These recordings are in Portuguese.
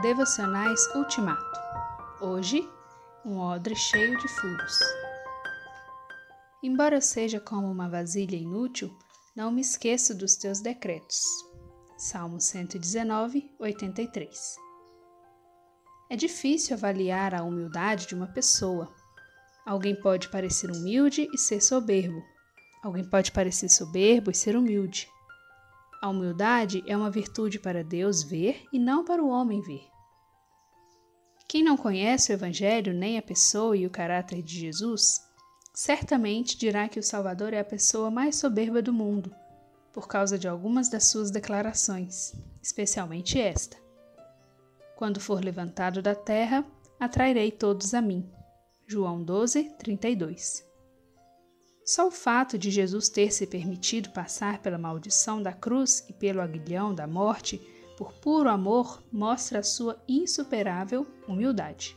Devocionais Ultimato. Hoje, um odre cheio de furos. Embora eu seja como uma vasilha inútil, não me esqueço dos teus decretos. Salmo 119, 83. É difícil avaliar a humildade de uma pessoa. Alguém pode parecer humilde e ser soberbo. Alguém pode parecer soberbo e ser humilde. A humildade é uma virtude para Deus ver e não para o homem ver. Quem não conhece o Evangelho nem a pessoa e o caráter de Jesus, certamente dirá que o Salvador é a pessoa mais soberba do mundo, por causa de algumas das suas declarações, especialmente esta: Quando for levantado da terra, atrairei todos a mim. João 12, 32. Só o fato de Jesus ter se permitido passar pela maldição da cruz e pelo aguilhão da morte por puro amor mostra a sua insuperável humildade.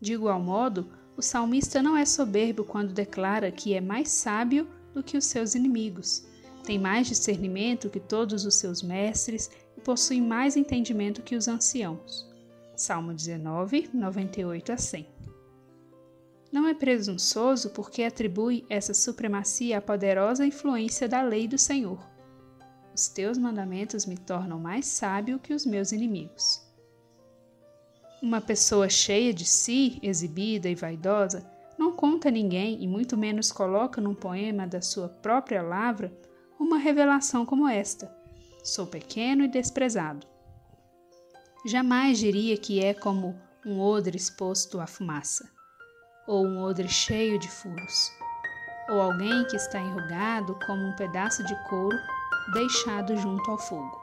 De igual modo, o salmista não é soberbo quando declara que é mais sábio do que os seus inimigos, tem mais discernimento que todos os seus mestres e possui mais entendimento que os anciãos. Salmo 19, 98 a 100. Não é presunçoso porque atribui essa supremacia à poderosa influência da lei do Senhor. Os teus mandamentos me tornam mais sábio que os meus inimigos. Uma pessoa cheia de si, exibida e vaidosa, não conta a ninguém e muito menos coloca num poema da sua própria lavra uma revelação como esta: Sou pequeno e desprezado. Jamais diria que é como um odre exposto à fumaça ou um odre cheio de furos, ou alguém que está enrugado como um pedaço de couro deixado junto ao fogo.